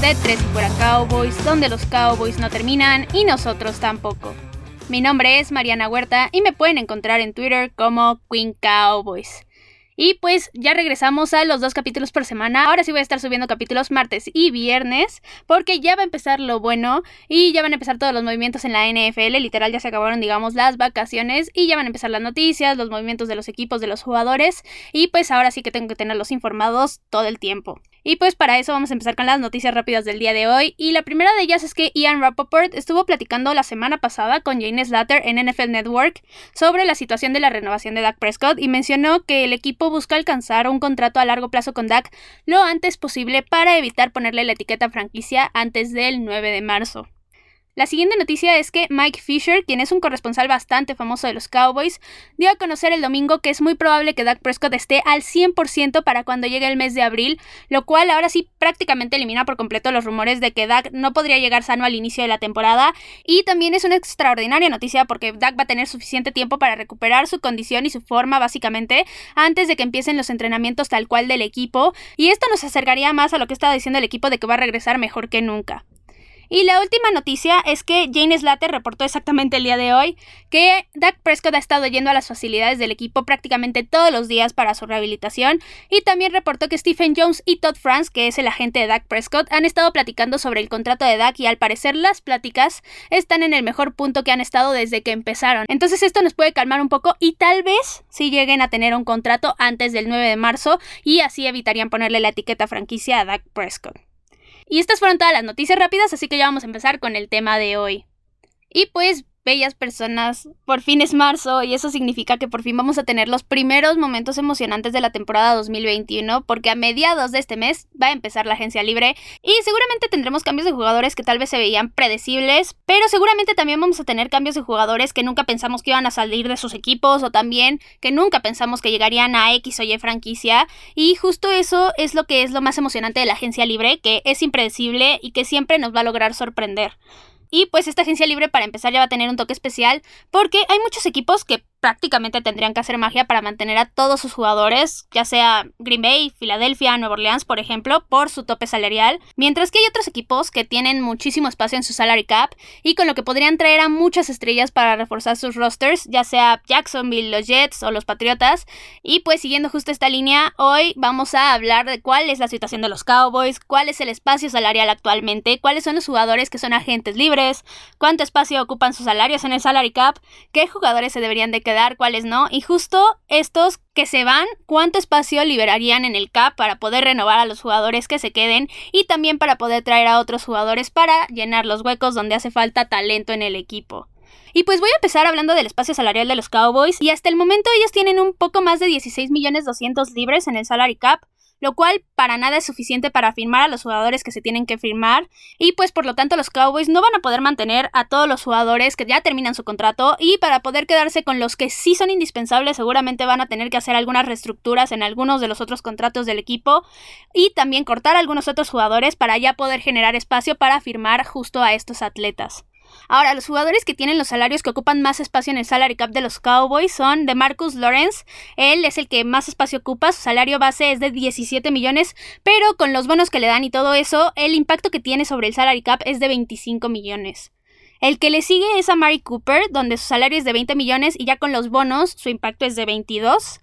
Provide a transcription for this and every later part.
de Tres y Fuera Cowboys, donde los Cowboys no terminan y nosotros tampoco. Mi nombre es Mariana Huerta y me pueden encontrar en Twitter como Queen Cowboys. Y pues ya regresamos a los dos capítulos por semana. Ahora sí voy a estar subiendo capítulos martes y viernes porque ya va a empezar lo bueno y ya van a empezar todos los movimientos en la NFL. Literal ya se acabaron digamos las vacaciones y ya van a empezar las noticias, los movimientos de los equipos, de los jugadores y pues ahora sí que tengo que tenerlos informados todo el tiempo. Y pues para eso vamos a empezar con las noticias rápidas del día de hoy. Y la primera de ellas es que Ian Rappaport estuvo platicando la semana pasada con Jane Slater en NFL Network sobre la situación de la renovación de Dak Prescott y mencionó que el equipo busca alcanzar un contrato a largo plazo con Dak lo antes posible para evitar ponerle la etiqueta franquicia antes del 9 de marzo. La siguiente noticia es que Mike Fisher, quien es un corresponsal bastante famoso de los Cowboys, dio a conocer el domingo que es muy probable que Dak Prescott esté al 100% para cuando llegue el mes de abril, lo cual ahora sí prácticamente elimina por completo los rumores de que Dak no podría llegar sano al inicio de la temporada y también es una extraordinaria noticia porque Dak va a tener suficiente tiempo para recuperar su condición y su forma básicamente antes de que empiecen los entrenamientos tal cual del equipo y esto nos acercaría más a lo que estaba diciendo el equipo de que va a regresar mejor que nunca. Y la última noticia es que Jane Slater reportó exactamente el día de hoy que Dak Prescott ha estado yendo a las facilidades del equipo prácticamente todos los días para su rehabilitación y también reportó que Stephen Jones y Todd France, que es el agente de Dak Prescott, han estado platicando sobre el contrato de Dak y al parecer las pláticas están en el mejor punto que han estado desde que empezaron. Entonces esto nos puede calmar un poco y tal vez si lleguen a tener un contrato antes del 9 de marzo y así evitarían ponerle la etiqueta franquicia a Dak Prescott. Y estas fueron todas las noticias rápidas, así que ya vamos a empezar con el tema de hoy. Y pues bellas personas. Por fin es marzo y eso significa que por fin vamos a tener los primeros momentos emocionantes de la temporada 2021 porque a mediados de este mes va a empezar la agencia libre y seguramente tendremos cambios de jugadores que tal vez se veían predecibles, pero seguramente también vamos a tener cambios de jugadores que nunca pensamos que iban a salir de sus equipos o también que nunca pensamos que llegarían a X o Y franquicia y justo eso es lo que es lo más emocionante de la agencia libre, que es impredecible y que siempre nos va a lograr sorprender. Y pues esta agencia libre para empezar ya va a tener un toque especial porque hay muchos equipos que prácticamente tendrían que hacer magia para mantener a todos sus jugadores, ya sea Green Bay, Filadelfia, Nueva Orleans, por ejemplo, por su tope salarial, mientras que hay otros equipos que tienen muchísimo espacio en su salary cap y con lo que podrían traer a muchas estrellas para reforzar sus rosters, ya sea Jacksonville, los Jets o los Patriotas. Y pues siguiendo justo esta línea, hoy vamos a hablar de cuál es la situación de los Cowboys, cuál es el espacio salarial actualmente, cuáles son los jugadores que son agentes libres, cuánto espacio ocupan sus salarios en el salary cap, qué jugadores se deberían de quedar dar, cuáles no. Y justo estos que se van, cuánto espacio liberarían en el CAP para poder renovar a los jugadores que se queden y también para poder traer a otros jugadores para llenar los huecos donde hace falta talento en el equipo. Y pues voy a empezar hablando del espacio salarial de los Cowboys y hasta el momento ellos tienen un poco más de 16 millones 200 libres en el salary cap, lo cual para nada es suficiente para firmar a los jugadores que se tienen que firmar. Y pues por lo tanto los Cowboys no van a poder mantener a todos los jugadores que ya terminan su contrato. Y para poder quedarse con los que sí son indispensables seguramente van a tener que hacer algunas reestructuras en algunos de los otros contratos del equipo. Y también cortar a algunos otros jugadores para ya poder generar espacio para firmar justo a estos atletas. Ahora, los jugadores que tienen los salarios que ocupan más espacio en el salary cap de los Cowboys son de Marcus Lawrence. Él es el que más espacio ocupa, su salario base es de 17 millones, pero con los bonos que le dan y todo eso, el impacto que tiene sobre el salary cap es de 25 millones. El que le sigue es a Mari Cooper, donde su salario es de 20 millones y ya con los bonos su impacto es de 22.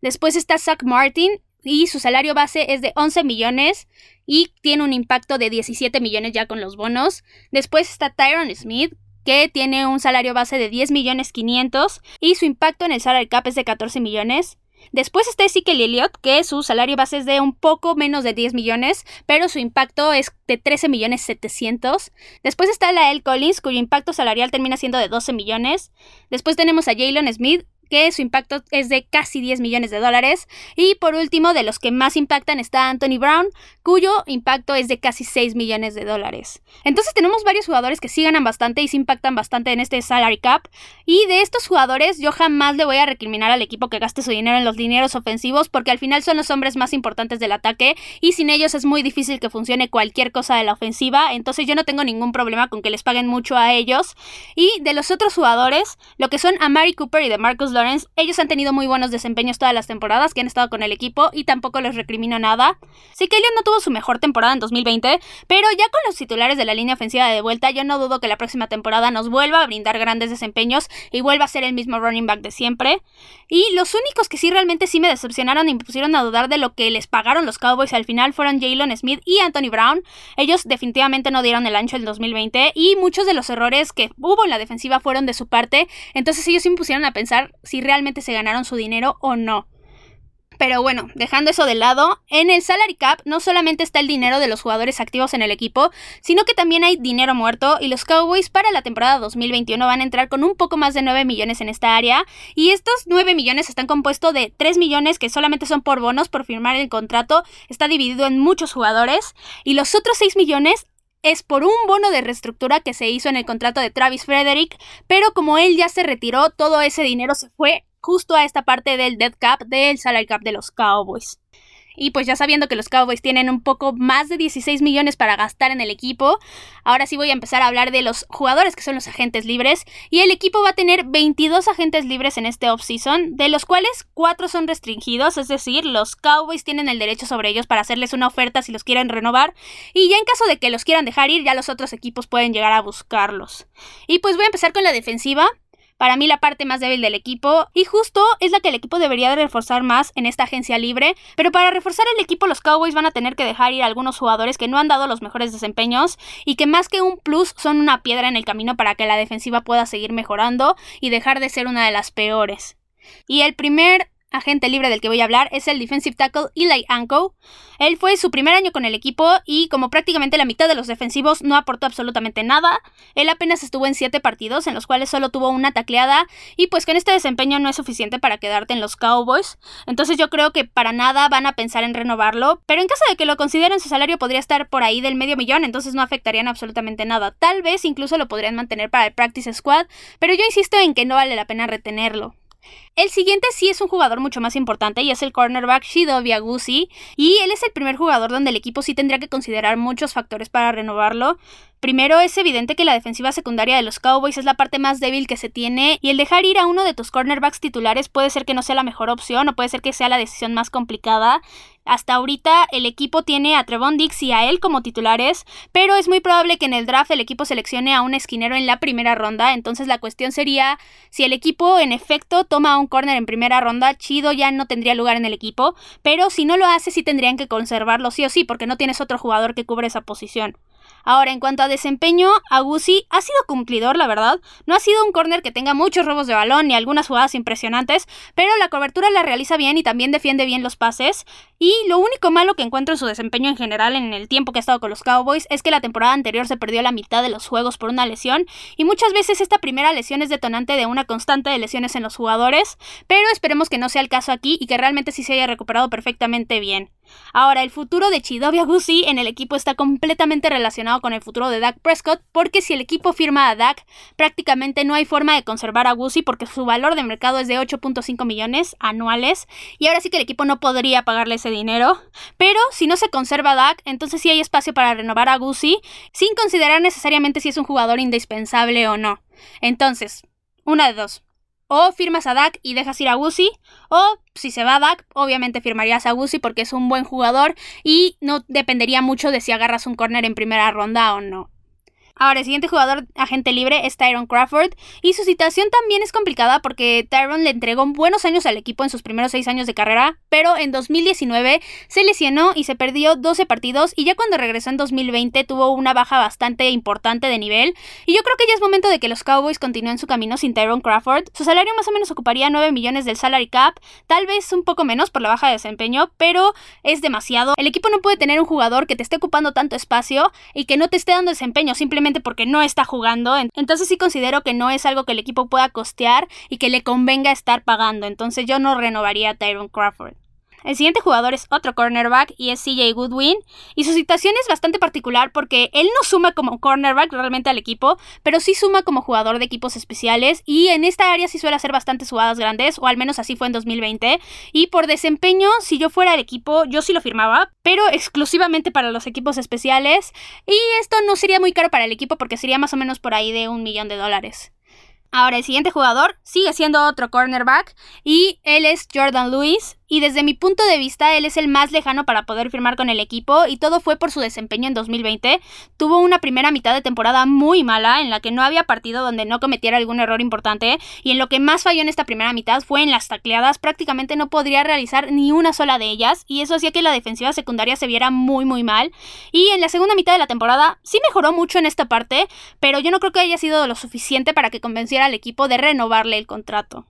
Después está Zach Martin y su salario base es de 11 millones y tiene un impacto de 17 millones ya con los bonos. Después está Tyron Smith, que tiene un salario base de 10 millones 500 y su impacto en el salary cap es de 14 millones. Después está Ezekiel Elliott, que su salario base es de un poco menos de 10 millones, pero su impacto es de 13 millones 700. Después está Lael Collins, cuyo impacto salarial termina siendo de 12 millones. Después tenemos a Jalen Smith, que su impacto es de casi 10 millones de dólares. Y por último, de los que más impactan está Anthony Brown, cuyo impacto es de casi 6 millones de dólares. Entonces tenemos varios jugadores que sí ganan bastante y se impactan bastante en este salary cap. Y de estos jugadores yo jamás le voy a recriminar al equipo que gaste su dinero en los dineros ofensivos porque al final son los hombres más importantes del ataque y sin ellos es muy difícil que funcione cualquier cosa de la ofensiva. Entonces yo no tengo ningún problema con que les paguen mucho a ellos. Y de los otros jugadores, lo que son a Mary Cooper y de Marcus Lawrence, ellos han tenido muy buenos desempeños todas las temporadas que han estado con el equipo y tampoco les recrimino nada. Sí Elliot no tuvo su mejor temporada en 2020, pero ya con los titulares de la línea ofensiva de vuelta, yo no dudo que la próxima temporada nos vuelva a brindar grandes desempeños y vuelva a ser el mismo running back de siempre. Y los únicos que sí realmente sí me decepcionaron y me pusieron a dudar de lo que les pagaron los Cowboys al final fueron Jalen Smith y Anthony Brown. Ellos definitivamente no dieron el ancho en 2020 y muchos de los errores que hubo en la defensiva fueron de su parte, entonces ellos sí me pusieron a pensar si realmente se ganaron su dinero o no. Pero bueno, dejando eso de lado, en el salary cap no solamente está el dinero de los jugadores activos en el equipo, sino que también hay dinero muerto y los Cowboys para la temporada 2021 van a entrar con un poco más de 9 millones en esta área. Y estos 9 millones están compuestos de 3 millones que solamente son por bonos por firmar el contrato, está dividido en muchos jugadores. Y los otros 6 millones es por un bono de reestructura que se hizo en el contrato de Travis Frederick, pero como él ya se retiró, todo ese dinero se fue justo a esta parte del dead cap, del salary cap de los Cowboys. Y pues ya sabiendo que los Cowboys tienen un poco más de 16 millones para gastar en el equipo, ahora sí voy a empezar a hablar de los jugadores que son los agentes libres. Y el equipo va a tener 22 agentes libres en este offseason, de los cuales 4 son restringidos, es decir, los Cowboys tienen el derecho sobre ellos para hacerles una oferta si los quieren renovar. Y ya en caso de que los quieran dejar ir, ya los otros equipos pueden llegar a buscarlos. Y pues voy a empezar con la defensiva para mí la parte más débil del equipo y justo es la que el equipo debería de reforzar más en esta agencia libre, pero para reforzar el equipo los Cowboys van a tener que dejar ir a algunos jugadores que no han dado los mejores desempeños y que más que un plus son una piedra en el camino para que la defensiva pueda seguir mejorando y dejar de ser una de las peores. Y el primer agente libre del que voy a hablar es el defensive tackle Eli Anko. Él fue su primer año con el equipo y como prácticamente la mitad de los defensivos no aportó absolutamente nada. Él apenas estuvo en 7 partidos en los cuales solo tuvo una tacleada y pues con este desempeño no es suficiente para quedarte en los Cowboys. Entonces yo creo que para nada van a pensar en renovarlo, pero en caso de que lo consideren su salario podría estar por ahí del medio millón, entonces no afectarían absolutamente nada. Tal vez incluso lo podrían mantener para el practice squad, pero yo insisto en que no vale la pena retenerlo. El siguiente sí es un jugador mucho más importante y es el cornerback Shido Viagusi. Y él es el primer jugador donde el equipo sí tendría que considerar muchos factores para renovarlo. Primero, es evidente que la defensiva secundaria de los Cowboys es la parte más débil que se tiene y el dejar ir a uno de tus cornerbacks titulares puede ser que no sea la mejor opción o puede ser que sea la decisión más complicada. Hasta ahorita el equipo tiene a Trevon Dix y a él como titulares, pero es muy probable que en el draft el equipo seleccione a un esquinero en la primera ronda, entonces la cuestión sería si el equipo en efecto toma a un corner en primera ronda, Chido ya no tendría lugar en el equipo, pero si no lo hace sí tendrían que conservarlo sí o sí, porque no tienes otro jugador que cubre esa posición. Ahora, en cuanto a desempeño, Agusi ha sido cumplidor, la verdad. No ha sido un corner que tenga muchos robos de balón ni algunas jugadas impresionantes, pero la cobertura la realiza bien y también defiende bien los pases. Y lo único malo que encuentro en su desempeño en general en el tiempo que ha estado con los Cowboys es que la temporada anterior se perdió la mitad de los juegos por una lesión y muchas veces esta primera lesión es detonante de una constante de lesiones en los jugadores, pero esperemos que no sea el caso aquí y que realmente sí se haya recuperado perfectamente bien. Ahora, el futuro de Chidovia Guzzi en el equipo está completamente relacionado con el futuro de Dak Prescott, porque si el equipo firma a Dak, prácticamente no hay forma de conservar a Guzzi porque su valor de mercado es de 8.5 millones anuales, y ahora sí que el equipo no podría pagarle ese dinero. Pero si no se conserva a Dak, entonces sí hay espacio para renovar a Guzzi, sin considerar necesariamente si es un jugador indispensable o no. Entonces, una de dos. O firmas a Dak y dejas ir a Guzzi, o si se va a Dak, obviamente firmarías a Guzzi porque es un buen jugador y no dependería mucho de si agarras un corner en primera ronda o no. Ahora, el siguiente jugador agente libre es Tyron Crawford y su situación también es complicada porque Tyron le entregó buenos años al equipo en sus primeros seis años de carrera, pero en 2019 se lesionó y se perdió 12 partidos y ya cuando regresó en 2020 tuvo una baja bastante importante de nivel y yo creo que ya es momento de que los Cowboys continúen su camino sin Tyron Crawford. Su salario más o menos ocuparía 9 millones del salary cap, tal vez un poco menos por la baja de desempeño, pero es demasiado. El equipo no puede tener un jugador que te esté ocupando tanto espacio y que no te esté dando desempeño, simplemente porque no está jugando. Entonces sí considero que no es algo que el equipo pueda costear y que le convenga estar pagando. Entonces yo no renovaría a Tyron Crawford. El siguiente jugador es otro cornerback y es CJ Goodwin. Y su situación es bastante particular porque él no suma como cornerback realmente al equipo, pero sí suma como jugador de equipos especiales. Y en esta área sí suele hacer bastantes jugadas grandes, o al menos así fue en 2020. Y por desempeño, si yo fuera el equipo, yo sí lo firmaba, pero exclusivamente para los equipos especiales. Y esto no sería muy caro para el equipo porque sería más o menos por ahí de un millón de dólares. Ahora, el siguiente jugador sigue siendo otro cornerback y él es Jordan Lewis. Y desde mi punto de vista, él es el más lejano para poder firmar con el equipo y todo fue por su desempeño en 2020. Tuvo una primera mitad de temporada muy mala en la que no había partido donde no cometiera algún error importante y en lo que más falló en esta primera mitad fue en las tacleadas. Prácticamente no podría realizar ni una sola de ellas y eso hacía que la defensiva secundaria se viera muy muy mal. Y en la segunda mitad de la temporada sí mejoró mucho en esta parte, pero yo no creo que haya sido lo suficiente para que convenciera al equipo de renovarle el contrato.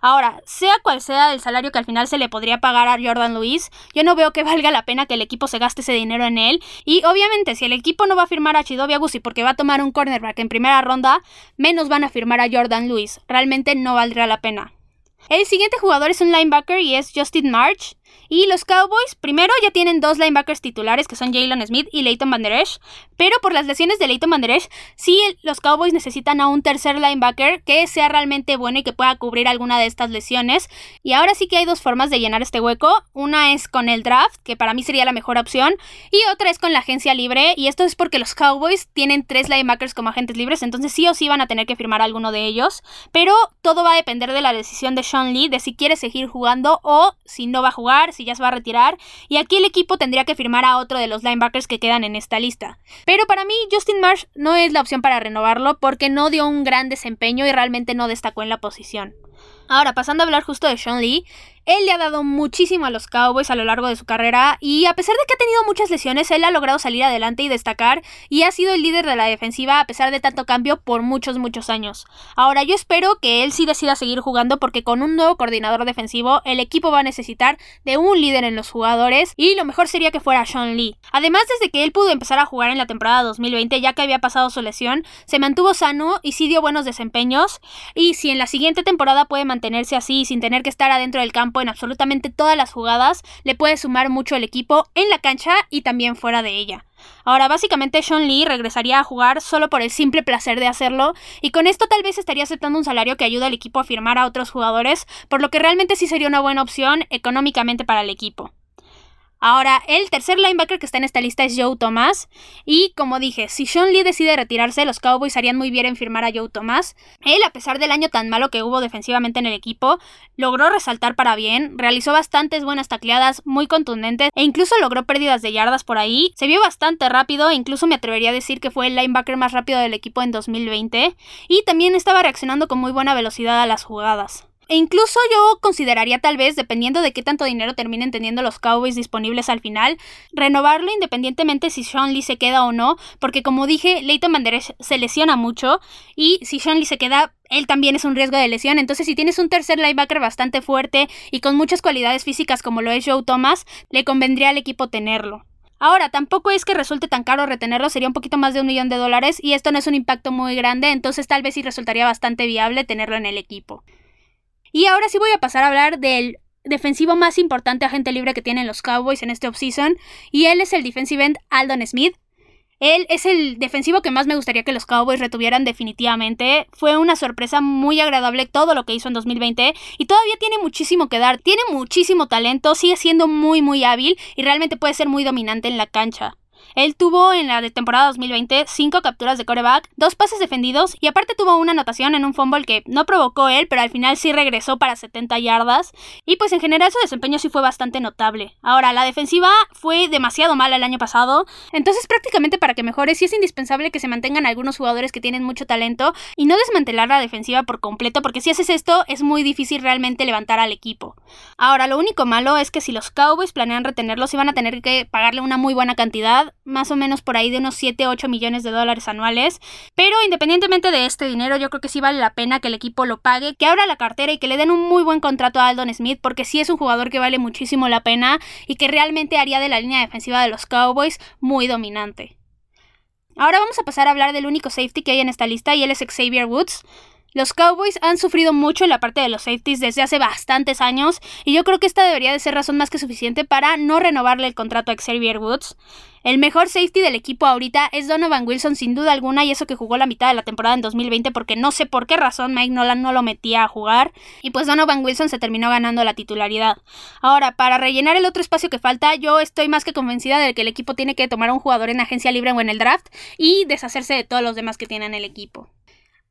Ahora, sea cual sea el salario que al final se le podría pagar a Jordan Lewis, yo no veo que valga la pena que el equipo se gaste ese dinero en él. Y obviamente, si el equipo no va a firmar a Chidobe Agusi porque va a tomar un cornerback en primera ronda, menos van a firmar a Jordan Lewis. Realmente no valdrá la pena. El siguiente jugador es un linebacker y es Justin March. Y los Cowboys, primero ya tienen dos linebackers titulares que son Jalen Smith y Leighton Van Der pero por las lesiones de Leighton Van Der sí los Cowboys necesitan a un tercer linebacker que sea realmente bueno y que pueda cubrir alguna de estas lesiones. Y ahora sí que hay dos formas de llenar este hueco. Una es con el draft, que para mí sería la mejor opción, y otra es con la agencia libre. Y esto es porque los Cowboys tienen tres linebackers como agentes libres, entonces sí o sí van a tener que firmar alguno de ellos. Pero todo va a depender de la decisión de Sean Lee de si quiere seguir jugando o si no va a jugar si ya se va a retirar, y aquí el equipo tendría que firmar a otro de los linebackers que quedan en esta lista. Pero para mí Justin Marsh no es la opción para renovarlo porque no dio un gran desempeño y realmente no destacó en la posición. Ahora, pasando a hablar justo de Sean Lee, él le ha dado muchísimo a los Cowboys a lo largo de su carrera y a pesar de que ha tenido muchas lesiones, él ha logrado salir adelante y destacar y ha sido el líder de la defensiva a pesar de tanto cambio por muchos, muchos años. Ahora yo espero que él sí decida seguir jugando porque con un nuevo coordinador defensivo el equipo va a necesitar de un líder en los jugadores y lo mejor sería que fuera Sean Lee. Además, desde que él pudo empezar a jugar en la temporada 2020 ya que había pasado su lesión, se mantuvo sano y sí dio buenos desempeños y si en la siguiente temporada puede mantenerse así sin tener que estar adentro del campo en absolutamente todas las jugadas, le puede sumar mucho el equipo en la cancha y también fuera de ella. Ahora, básicamente Sean Lee regresaría a jugar solo por el simple placer de hacerlo, y con esto tal vez estaría aceptando un salario que ayuda al equipo a firmar a otros jugadores, por lo que realmente sí sería una buena opción económicamente para el equipo. Ahora, el tercer linebacker que está en esta lista es Joe Thomas. Y como dije, si Sean Lee decide retirarse, los Cowboys harían muy bien en firmar a Joe Thomas. Él, a pesar del año tan malo que hubo defensivamente en el equipo, logró resaltar para bien, realizó bastantes buenas tacleadas muy contundentes e incluso logró pérdidas de yardas por ahí. Se vio bastante rápido e incluso me atrevería a decir que fue el linebacker más rápido del equipo en 2020. Y también estaba reaccionando con muy buena velocidad a las jugadas. E incluso yo consideraría tal vez, dependiendo de qué tanto dinero terminen teniendo los Cowboys disponibles al final, renovarlo independientemente si Sean Lee se queda o no, porque como dije, Leighton Manderech se lesiona mucho y si Sean Lee se queda, él también es un riesgo de lesión. Entonces, si tienes un tercer linebacker bastante fuerte y con muchas cualidades físicas como lo es Joe Thomas, le convendría al equipo tenerlo. Ahora, tampoco es que resulte tan caro retenerlo, sería un poquito más de un millón de dólares y esto no es un impacto muy grande, entonces tal vez sí resultaría bastante viable tenerlo en el equipo. Y ahora sí voy a pasar a hablar del defensivo más importante agente libre que tienen los Cowboys en este offseason. Y él es el defensive end Aldon Smith. Él es el defensivo que más me gustaría que los Cowboys retuvieran definitivamente. Fue una sorpresa muy agradable todo lo que hizo en 2020 y todavía tiene muchísimo que dar. Tiene muchísimo talento, sigue siendo muy muy hábil y realmente puede ser muy dominante en la cancha. Él tuvo en la temporada 2020 5 capturas de coreback, 2 pases defendidos y aparte tuvo una anotación en un fumble que no provocó él, pero al final sí regresó para 70 yardas. Y pues en general su desempeño sí fue bastante notable. Ahora, la defensiva fue demasiado mala el año pasado, entonces prácticamente para que mejore sí es indispensable que se mantengan algunos jugadores que tienen mucho talento y no desmantelar la defensiva por completo, porque si haces esto es muy difícil realmente levantar al equipo. Ahora, lo único malo es que si los Cowboys planean retenerlos, iban a tener que pagarle una muy buena cantidad más o menos por ahí de unos 7, 8 millones de dólares anuales. Pero independientemente de este dinero, yo creo que sí vale la pena que el equipo lo pague, que abra la cartera y que le den un muy buen contrato a Aldon Smith, porque sí es un jugador que vale muchísimo la pena y que realmente haría de la línea defensiva de los Cowboys muy dominante. Ahora vamos a pasar a hablar del único safety que hay en esta lista y él es Xavier Woods. Los Cowboys han sufrido mucho en la parte de los safeties desde hace bastantes años y yo creo que esta debería de ser razón más que suficiente para no renovarle el contrato a Xavier Woods. El mejor safety del equipo ahorita es Donovan Wilson sin duda alguna y eso que jugó la mitad de la temporada en 2020 porque no sé por qué razón Mike Nolan no lo metía a jugar y pues Donovan Wilson se terminó ganando la titularidad. Ahora, para rellenar el otro espacio que falta, yo estoy más que convencida de que el equipo tiene que tomar un jugador en agencia libre o en el draft y deshacerse de todos los demás que tienen el equipo.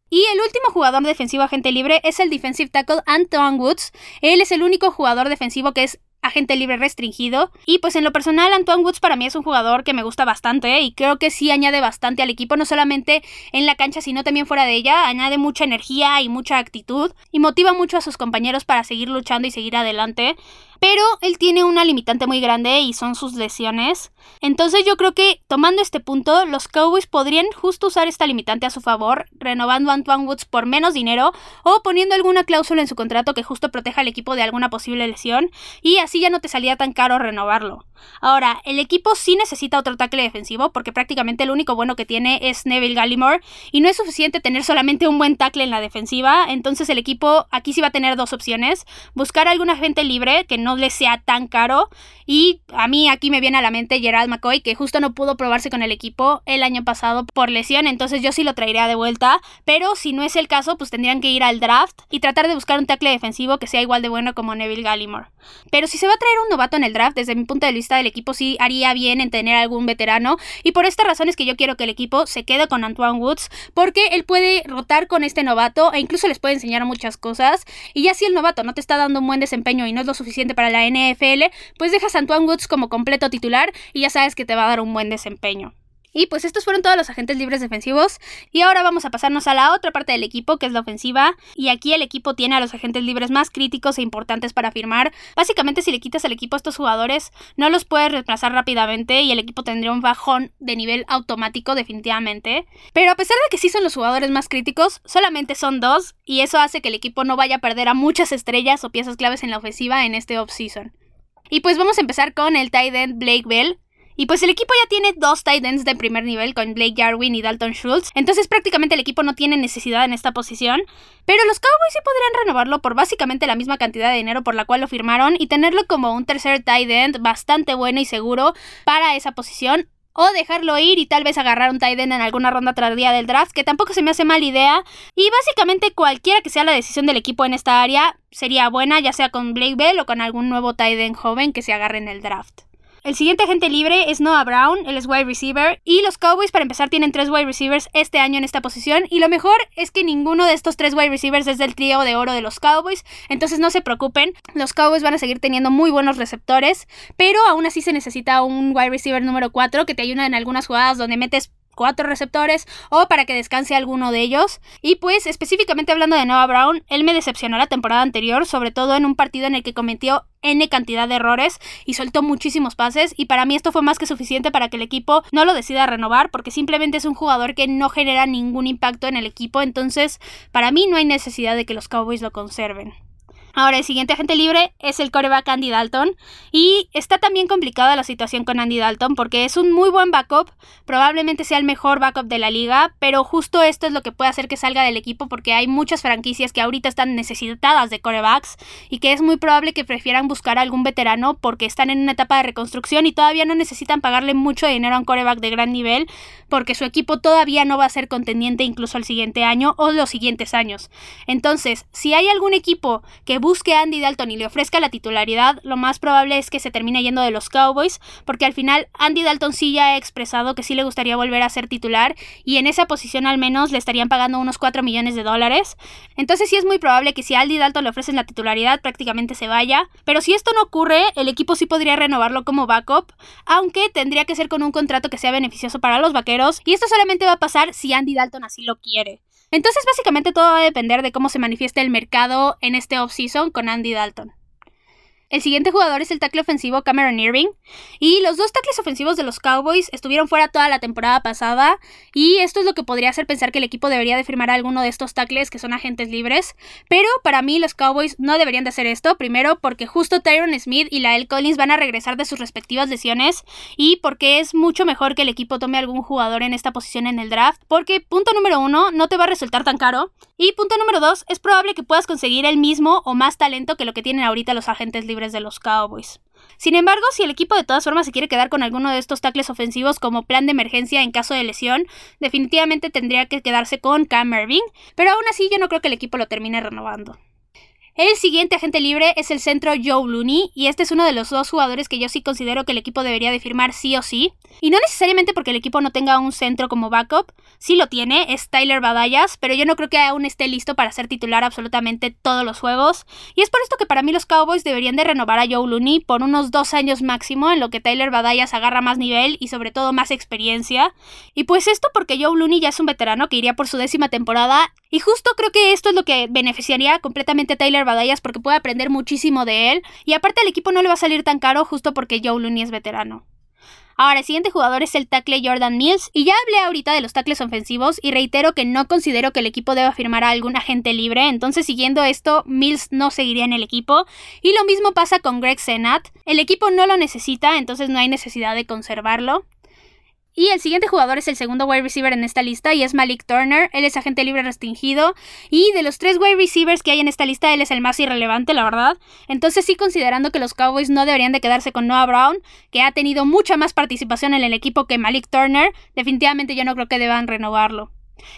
Y el último jugador defensivo agente libre es el defensive tackle Antoine Woods. Él es el único jugador defensivo que es agente libre restringido. Y pues en lo personal, Antoine Woods para mí es un jugador que me gusta bastante y creo que sí añade bastante al equipo, no solamente en la cancha, sino también fuera de ella. Añade mucha energía y mucha actitud y motiva mucho a sus compañeros para seguir luchando y seguir adelante. Pero él tiene una limitante muy grande y son sus lesiones. Entonces yo creo que tomando este punto, los Cowboys podrían justo usar esta limitante a su favor, renovando a Antoine Woods por menos dinero o poniendo alguna cláusula en su contrato que justo proteja al equipo de alguna posible lesión y así ya no te salía tan caro renovarlo. Ahora, el equipo sí necesita otro tackle defensivo porque prácticamente el único bueno que tiene es Neville Gallimore y no es suficiente tener solamente un buen tackle en la defensiva, entonces el equipo aquí sí va a tener dos opciones, buscar a algún agente libre que no le sea tan caro y a mí aquí me viene a la mente Gerald McCoy que justo no pudo probarse con el equipo el año pasado por lesión, entonces yo sí lo traería de vuelta, pero si no es el caso pues tendrían que ir al draft y tratar de buscar un tackle defensivo que sea igual de bueno como Neville Gallimore. Pero si se va a traer un novato en el draft, desde mi punto de vista del equipo sí haría bien en tener algún veterano. Y por esta razón es que yo quiero que el equipo se quede con Antoine Woods, porque él puede rotar con este novato e incluso les puede enseñar muchas cosas. Y ya si el novato no te está dando un buen desempeño y no es lo suficiente para la NFL, pues dejas a Antoine Woods como completo titular y ya sabes que te va a dar un buen desempeño. Y pues estos fueron todos los agentes libres defensivos. Y ahora vamos a pasarnos a la otra parte del equipo, que es la ofensiva. Y aquí el equipo tiene a los agentes libres más críticos e importantes para firmar. Básicamente si le quitas al equipo a estos jugadores, no los puedes reemplazar rápidamente y el equipo tendría un bajón de nivel automático definitivamente. Pero a pesar de que sí son los jugadores más críticos, solamente son dos. Y eso hace que el equipo no vaya a perder a muchas estrellas o piezas claves en la ofensiva en este offseason. Y pues vamos a empezar con el tight end Blake Bell. Y pues el equipo ya tiene dos tight ends de primer nivel con Blake Jarwin y Dalton Schultz. Entonces prácticamente el equipo no tiene necesidad en esta posición. Pero los Cowboys sí podrían renovarlo por básicamente la misma cantidad de dinero por la cual lo firmaron y tenerlo como un tercer tight end bastante bueno y seguro para esa posición o dejarlo ir y tal vez agarrar un tight end en alguna ronda tardía del draft, que tampoco se me hace mala idea. Y básicamente cualquiera que sea la decisión del equipo en esta área sería buena, ya sea con Blake Bell o con algún nuevo tight end joven que se agarre en el draft. El siguiente agente libre es Noah Brown, él es wide receiver. Y los Cowboys, para empezar, tienen tres wide receivers este año en esta posición. Y lo mejor es que ninguno de estos tres wide receivers es del trío de oro de los Cowboys. Entonces no se preocupen, los Cowboys van a seguir teniendo muy buenos receptores. Pero aún así se necesita un wide receiver número 4 que te ayuda en algunas jugadas donde metes cuatro receptores o para que descanse alguno de ellos. Y pues específicamente hablando de Noah Brown, él me decepcionó la temporada anterior, sobre todo en un partido en el que cometió N cantidad de errores y soltó muchísimos pases y para mí esto fue más que suficiente para que el equipo no lo decida renovar porque simplemente es un jugador que no genera ningún impacto en el equipo, entonces para mí no hay necesidad de que los Cowboys lo conserven. Ahora, el siguiente agente libre es el coreback Andy Dalton. Y está también complicada la situación con Andy Dalton porque es un muy buen backup. Probablemente sea el mejor backup de la liga. Pero justo esto es lo que puede hacer que salga del equipo porque hay muchas franquicias que ahorita están necesitadas de corebacks. Y que es muy probable que prefieran buscar a algún veterano porque están en una etapa de reconstrucción y todavía no necesitan pagarle mucho dinero a un coreback de gran nivel. Porque su equipo todavía no va a ser contendiente incluso el siguiente año o los siguientes años. Entonces, si hay algún equipo que busque a Andy Dalton y le ofrezca la titularidad, lo más probable es que se termine yendo de los Cowboys, porque al final Andy Dalton sí ya ha expresado que sí le gustaría volver a ser titular y en esa posición al menos le estarían pagando unos 4 millones de dólares. Entonces sí es muy probable que si a Andy Dalton le ofrecen la titularidad prácticamente se vaya, pero si esto no ocurre, el equipo sí podría renovarlo como backup, aunque tendría que ser con un contrato que sea beneficioso para los vaqueros y esto solamente va a pasar si Andy Dalton así lo quiere. Entonces básicamente todo va a depender de cómo se manifieste el mercado en este offseason con Andy Dalton. El siguiente jugador es el tackle ofensivo Cameron Irving. Y los dos tackles ofensivos de los Cowboys estuvieron fuera toda la temporada pasada. Y esto es lo que podría hacer pensar que el equipo debería de firmar a alguno de estos tackles que son agentes libres. Pero para mí los Cowboys no deberían de hacer esto. Primero porque justo Tyron Smith y Lael Collins van a regresar de sus respectivas lesiones. Y porque es mucho mejor que el equipo tome algún jugador en esta posición en el draft. Porque punto número uno, no te va a resultar tan caro. Y punto número dos, es probable que puedas conseguir el mismo o más talento que lo que tienen ahorita los agentes libres de los Cowboys. Sin embargo, si el equipo de todas formas se quiere quedar con alguno de estos tackles ofensivos como plan de emergencia en caso de lesión, definitivamente tendría que quedarse con Cam Irving, pero aún así yo no creo que el equipo lo termine renovando. El siguiente agente libre es el centro Joe Looney y este es uno de los dos jugadores que yo sí considero que el equipo debería de firmar sí o sí. Y no necesariamente porque el equipo no tenga un centro como backup, sí lo tiene, es Tyler Badayas, pero yo no creo que aún esté listo para ser titular absolutamente todos los juegos. Y es por esto que para mí los Cowboys deberían de renovar a Joe Looney por unos dos años máximo, en lo que Tyler Badayas agarra más nivel y sobre todo más experiencia. Y pues esto porque Joe Looney ya es un veterano que iría por su décima temporada. Y justo creo que esto es lo que beneficiaría completamente a Tyler Badayas porque puede aprender muchísimo de él. Y aparte al equipo no le va a salir tan caro justo porque Joe Looney es veterano. Ahora, el siguiente jugador es el tackle Jordan Mills. Y ya hablé ahorita de los tackles ofensivos y reitero que no considero que el equipo deba firmar a algún agente libre. Entonces, siguiendo esto, Mills no seguiría en el equipo. Y lo mismo pasa con Greg Senat. El equipo no lo necesita, entonces no hay necesidad de conservarlo. Y el siguiente jugador es el segundo wide receiver en esta lista y es Malik Turner. Él es agente libre restringido. Y de los tres wide receivers que hay en esta lista, él es el más irrelevante, la verdad. Entonces sí, considerando que los Cowboys no deberían de quedarse con Noah Brown, que ha tenido mucha más participación en el equipo que Malik Turner, definitivamente yo no creo que deban renovarlo.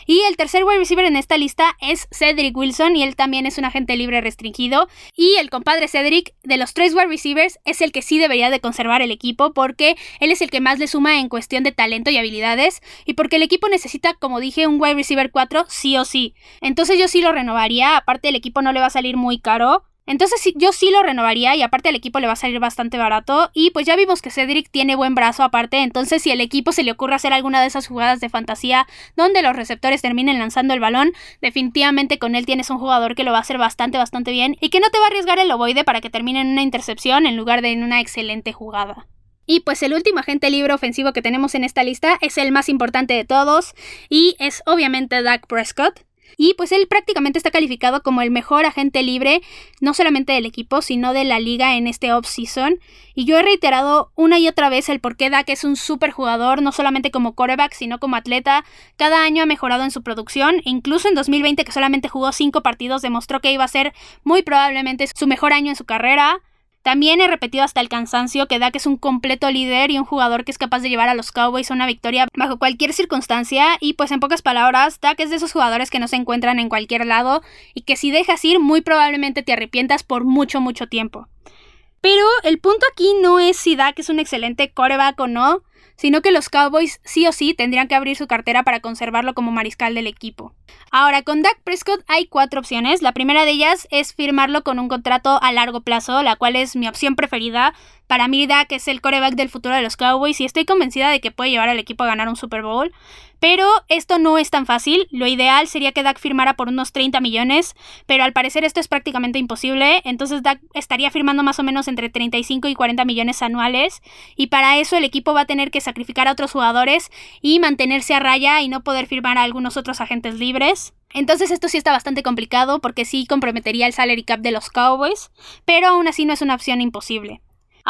Y el tercer wide receiver en esta lista es Cedric Wilson y él también es un agente libre restringido. Y el compadre Cedric de los tres wide receivers es el que sí debería de conservar el equipo porque él es el que más le suma en cuestión de talento y habilidades y porque el equipo necesita, como dije, un wide receiver 4 sí o sí. Entonces yo sí lo renovaría, aparte el equipo no le va a salir muy caro. Entonces yo sí lo renovaría y aparte al equipo le va a salir bastante barato y pues ya vimos que Cedric tiene buen brazo aparte, entonces si al equipo se le ocurre hacer alguna de esas jugadas de fantasía donde los receptores terminen lanzando el balón, definitivamente con él tienes un jugador que lo va a hacer bastante bastante bien y que no te va a arriesgar el ovoide para que termine en una intercepción en lugar de en una excelente jugada. Y pues el último agente libre ofensivo que tenemos en esta lista es el más importante de todos y es obviamente Dak Prescott. Y pues él prácticamente está calificado como el mejor agente libre, no solamente del equipo, sino de la liga en este off-season. Y yo he reiterado una y otra vez el por qué Dak es un super jugador, no solamente como quarterback, sino como atleta. Cada año ha mejorado en su producción, e incluso en 2020, que solamente jugó 5 partidos, demostró que iba a ser muy probablemente su mejor año en su carrera. También he repetido hasta el cansancio que Dak es un completo líder y un jugador que es capaz de llevar a los Cowboys a una victoria bajo cualquier circunstancia y pues en pocas palabras, Dak es de esos jugadores que no se encuentran en cualquier lado y que si dejas ir muy probablemente te arrepientas por mucho mucho tiempo. Pero el punto aquí no es si Dak es un excelente coreback o no, sino que los Cowboys sí o sí tendrían que abrir su cartera para conservarlo como mariscal del equipo. Ahora, con Dak Prescott hay cuatro opciones. La primera de ellas es firmarlo con un contrato a largo plazo, la cual es mi opción preferida. Para mí, Dak es el coreback del futuro de los Cowboys y estoy convencida de que puede llevar al equipo a ganar un Super Bowl. Pero esto no es tan fácil. Lo ideal sería que Dak firmara por unos 30 millones, pero al parecer esto es prácticamente imposible. Entonces Dak estaría firmando más o menos entre 35 y 40 millones anuales. Y para eso el equipo va a tener que sacrificar a otros jugadores y mantenerse a raya y no poder firmar a algunos otros agentes libres. Entonces esto sí está bastante complicado porque sí comprometería el salary cap de los Cowboys, pero aún así no es una opción imposible.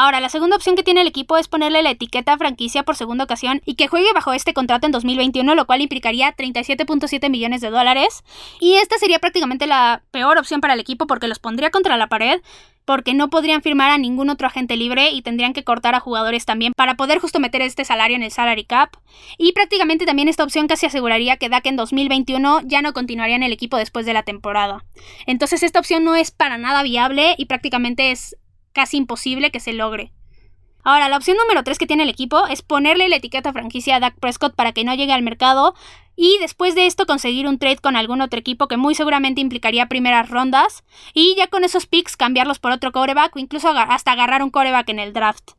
Ahora, la segunda opción que tiene el equipo es ponerle la etiqueta franquicia por segunda ocasión y que juegue bajo este contrato en 2021, lo cual implicaría 37.7 millones de dólares. Y esta sería prácticamente la peor opción para el equipo porque los pondría contra la pared, porque no podrían firmar a ningún otro agente libre y tendrían que cortar a jugadores también para poder justo meter este salario en el salary cap. Y prácticamente también esta opción casi aseguraría que Dak en 2021 ya no continuaría en el equipo después de la temporada. Entonces esta opción no es para nada viable y prácticamente es casi imposible que se logre. Ahora, la opción número 3 que tiene el equipo es ponerle la etiqueta franquicia a Dak Prescott para que no llegue al mercado y después de esto conseguir un trade con algún otro equipo que muy seguramente implicaría primeras rondas y ya con esos picks cambiarlos por otro coreback o incluso hasta agarrar un coreback en el draft.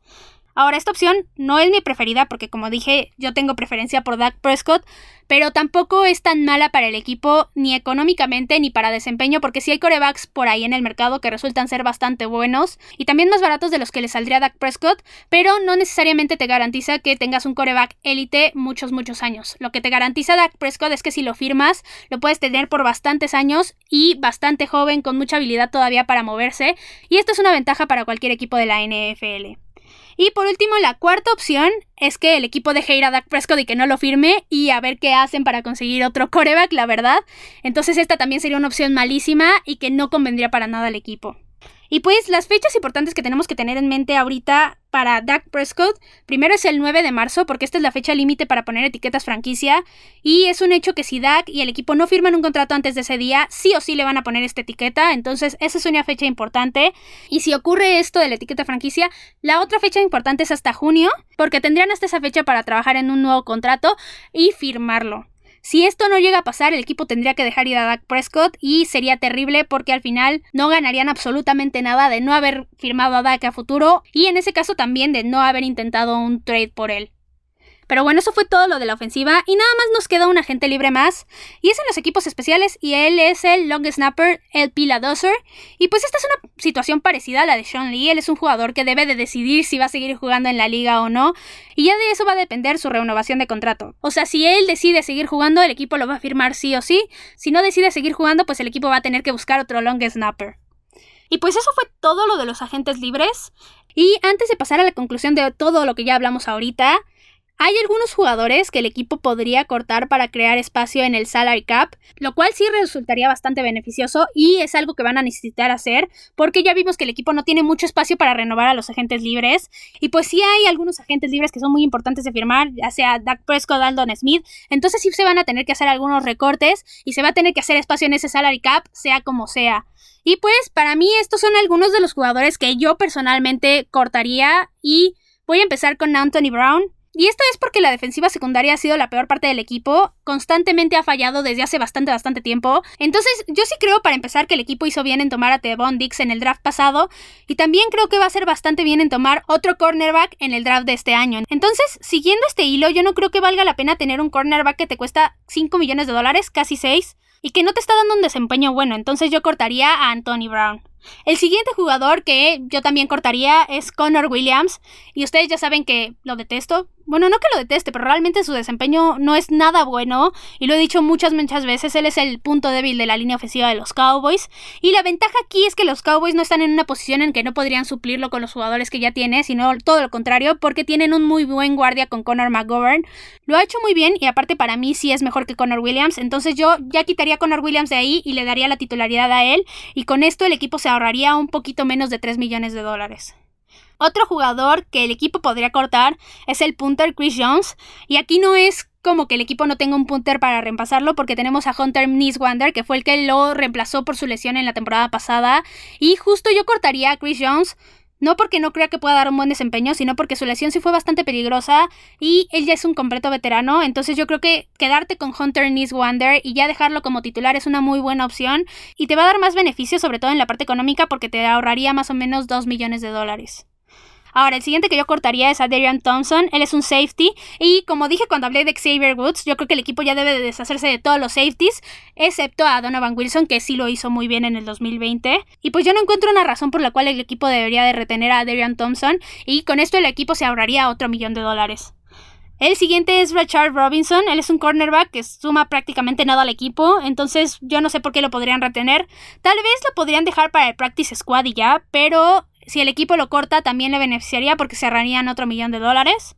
Ahora, esta opción no es mi preferida porque como dije, yo tengo preferencia por Dak Prescott, pero tampoco es tan mala para el equipo ni económicamente ni para desempeño porque sí hay corebacks por ahí en el mercado que resultan ser bastante buenos y también más baratos de los que le saldría Dak Prescott, pero no necesariamente te garantiza que tengas un coreback élite muchos muchos años. Lo que te garantiza Dak Prescott es que si lo firmas, lo puedes tener por bastantes años y bastante joven con mucha habilidad todavía para moverse y esto es una ventaja para cualquier equipo de la NFL. Y por último, la cuarta opción es que el equipo deje ir a Dak Prescott y que no lo firme y a ver qué hacen para conseguir otro coreback, la verdad. Entonces esta también sería una opción malísima y que no convendría para nada al equipo. Y pues las fechas importantes que tenemos que tener en mente ahorita para Dak Prescott, primero es el 9 de marzo, porque esta es la fecha límite para poner etiquetas franquicia, y es un hecho que si Dak y el equipo no firman un contrato antes de ese día, sí o sí le van a poner esta etiqueta, entonces esa es una fecha importante. Y si ocurre esto de la etiqueta franquicia, la otra fecha importante es hasta junio, porque tendrían hasta esa fecha para trabajar en un nuevo contrato y firmarlo. Si esto no llega a pasar, el equipo tendría que dejar ir a Dak Prescott y sería terrible porque al final no ganarían absolutamente nada de no haber firmado a Dak a futuro y en ese caso también de no haber intentado un trade por él. Pero bueno, eso fue todo lo de la ofensiva y nada más nos queda un agente libre más y es en los equipos especiales y él es el long snapper, el Pila Dozer y pues esta es una situación parecida a la de Sean Lee, él es un jugador que debe de decidir si va a seguir jugando en la liga o no y ya de eso va a depender su renovación de contrato. O sea, si él decide seguir jugando, el equipo lo va a firmar sí o sí, si no decide seguir jugando, pues el equipo va a tener que buscar otro long snapper. Y pues eso fue todo lo de los agentes libres. Y antes de pasar a la conclusión de todo lo que ya hablamos ahorita, hay algunos jugadores que el equipo podría cortar para crear espacio en el salary cap, lo cual sí resultaría bastante beneficioso y es algo que van a necesitar hacer porque ya vimos que el equipo no tiene mucho espacio para renovar a los agentes libres y pues sí hay algunos agentes libres que son muy importantes de firmar, ya sea Dak Prescott, Aldon Smith, entonces sí se van a tener que hacer algunos recortes y se va a tener que hacer espacio en ese salary cap, sea como sea. Y pues para mí estos son algunos de los jugadores que yo personalmente cortaría y voy a empezar con Anthony Brown. Y esto es porque la defensiva secundaria ha sido la peor parte del equipo, constantemente ha fallado desde hace bastante, bastante tiempo. Entonces, yo sí creo para empezar que el equipo hizo bien en tomar a Tevon Dix en el draft pasado, y también creo que va a ser bastante bien en tomar otro cornerback en el draft de este año. Entonces, siguiendo este hilo, yo no creo que valga la pena tener un cornerback que te cuesta 5 millones de dólares, casi 6, y que no te está dando un desempeño bueno, entonces yo cortaría a Anthony Brown. El siguiente jugador que yo también cortaría es Connor Williams. Y ustedes ya saben que lo detesto. Bueno, no que lo deteste, pero realmente su desempeño no es nada bueno. Y lo he dicho muchas, muchas veces. Él es el punto débil de la línea ofensiva de los Cowboys. Y la ventaja aquí es que los Cowboys no están en una posición en que no podrían suplirlo con los jugadores que ya tiene, sino todo lo contrario, porque tienen un muy buen guardia con Connor McGovern. Lo ha hecho muy bien y aparte para mí sí es mejor que Connor Williams. Entonces yo ya quitaría Connor Williams de ahí y le daría la titularidad a él. Y con esto el equipo se ahorraría un poquito menos de 3 millones de dólares. Otro jugador que el equipo podría cortar es el punter Chris Jones. Y aquí no es como que el equipo no tenga un punter para reemplazarlo porque tenemos a Hunter Niswander que fue el que lo reemplazó por su lesión en la temporada pasada. Y justo yo cortaría a Chris Jones no porque no crea que pueda dar un buen desempeño, sino porque su lesión sí fue bastante peligrosa y él ya es un completo veterano. Entonces yo creo que quedarte con Hunter Niswander y ya dejarlo como titular es una muy buena opción y te va a dar más beneficios, sobre todo en la parte económica, porque te ahorraría más o menos 2 millones de dólares. Ahora, el siguiente que yo cortaría es a Darian Thompson. Él es un safety. Y como dije cuando hablé de Xavier Woods, yo creo que el equipo ya debe de deshacerse de todos los safeties, excepto a Donovan Wilson, que sí lo hizo muy bien en el 2020. Y pues yo no encuentro una razón por la cual el equipo debería de retener a Darian Thompson. Y con esto el equipo se ahorraría otro millón de dólares. El siguiente es Richard Robinson. Él es un cornerback que suma prácticamente nada al equipo. Entonces yo no sé por qué lo podrían retener. Tal vez lo podrían dejar para el practice squad y ya. Pero si el equipo lo corta, también le beneficiaría porque se ahorrarían otro millón de dólares.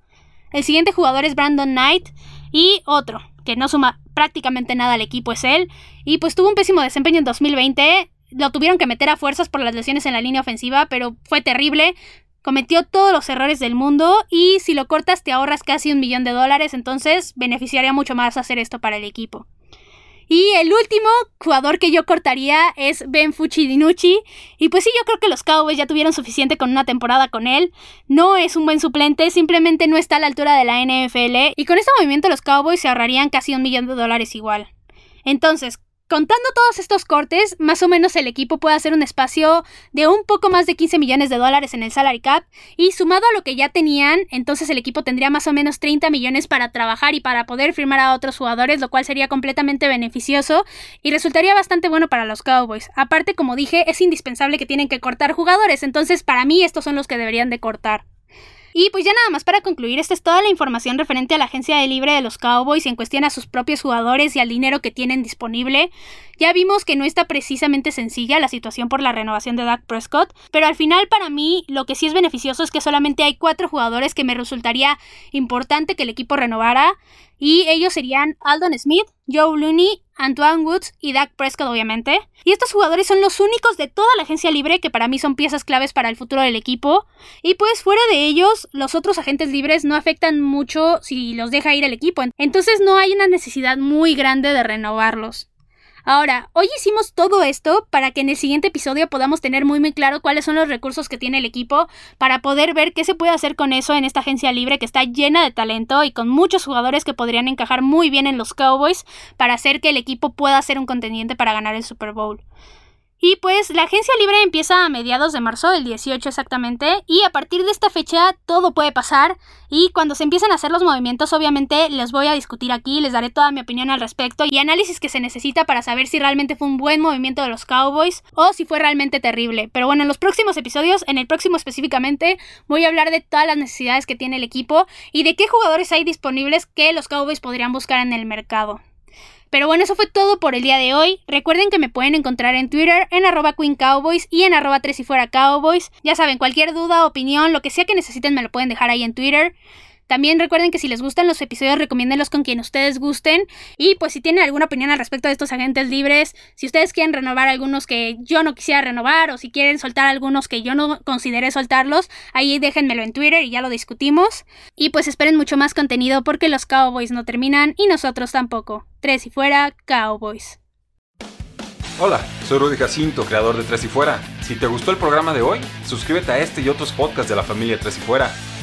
El siguiente jugador es Brandon Knight. Y otro, que no suma prácticamente nada al equipo, es él. Y pues tuvo un pésimo desempeño en 2020. Lo tuvieron que meter a fuerzas por las lesiones en la línea ofensiva, pero fue terrible. Cometió todos los errores del mundo y si lo cortas te ahorras casi un millón de dólares, entonces beneficiaría mucho más hacer esto para el equipo. Y el último jugador que yo cortaría es Ben Fucci Y pues sí, yo creo que los Cowboys ya tuvieron suficiente con una temporada con él. No es un buen suplente, simplemente no está a la altura de la NFL. Y con este movimiento los Cowboys se ahorrarían casi un millón de dólares igual. Entonces, Contando todos estos cortes, más o menos el equipo puede hacer un espacio de un poco más de 15 millones de dólares en el salary cap y sumado a lo que ya tenían, entonces el equipo tendría más o menos 30 millones para trabajar y para poder firmar a otros jugadores, lo cual sería completamente beneficioso y resultaría bastante bueno para los Cowboys. Aparte, como dije, es indispensable que tienen que cortar jugadores, entonces para mí estos son los que deberían de cortar. Y pues ya nada más para concluir, esta es toda la información referente a la agencia de libre de los Cowboys en cuestión a sus propios jugadores y al dinero que tienen disponible. Ya vimos que no está precisamente sencilla la situación por la renovación de Dak Prescott, pero al final para mí lo que sí es beneficioso es que solamente hay cuatro jugadores que me resultaría importante que el equipo renovara y ellos serían Aldon Smith, Joe Looney, Antoine Woods y Dak Prescott obviamente. Y estos jugadores son los únicos de toda la agencia libre que para mí son piezas claves para el futuro del equipo. Y pues fuera de ellos, los otros agentes libres no afectan mucho si los deja ir el equipo. Entonces no hay una necesidad muy grande de renovarlos. Ahora, hoy hicimos todo esto para que en el siguiente episodio podamos tener muy muy claro cuáles son los recursos que tiene el equipo para poder ver qué se puede hacer con eso en esta agencia libre que está llena de talento y con muchos jugadores que podrían encajar muy bien en los Cowboys para hacer que el equipo pueda ser un contendiente para ganar el Super Bowl. Y pues la agencia libre empieza a mediados de marzo, el 18 exactamente, y a partir de esta fecha todo puede pasar y cuando se empiezan a hacer los movimientos obviamente los voy a discutir aquí, les daré toda mi opinión al respecto y análisis que se necesita para saber si realmente fue un buen movimiento de los Cowboys o si fue realmente terrible. Pero bueno, en los próximos episodios, en el próximo específicamente, voy a hablar de todas las necesidades que tiene el equipo y de qué jugadores hay disponibles que los Cowboys podrían buscar en el mercado. Pero bueno, eso fue todo por el día de hoy. Recuerden que me pueden encontrar en Twitter en arroba Queen Cowboys y en arroba tres y fuera Cowboys. Ya saben, cualquier duda, opinión, lo que sea que necesiten me lo pueden dejar ahí en Twitter. También recuerden que si les gustan los episodios, recomiéndenlos con quien ustedes gusten. Y pues si tienen alguna opinión al respecto de estos agentes libres, si ustedes quieren renovar algunos que yo no quisiera renovar o si quieren soltar algunos que yo no consideré soltarlos, ahí déjenmelo en Twitter y ya lo discutimos. Y pues esperen mucho más contenido porque los Cowboys no terminan y nosotros tampoco. Tres y fuera, Cowboys. Hola, soy Rudy Jacinto, creador de Tres y Fuera. Si te gustó el programa de hoy, suscríbete a este y otros podcasts de la familia Tres y Fuera.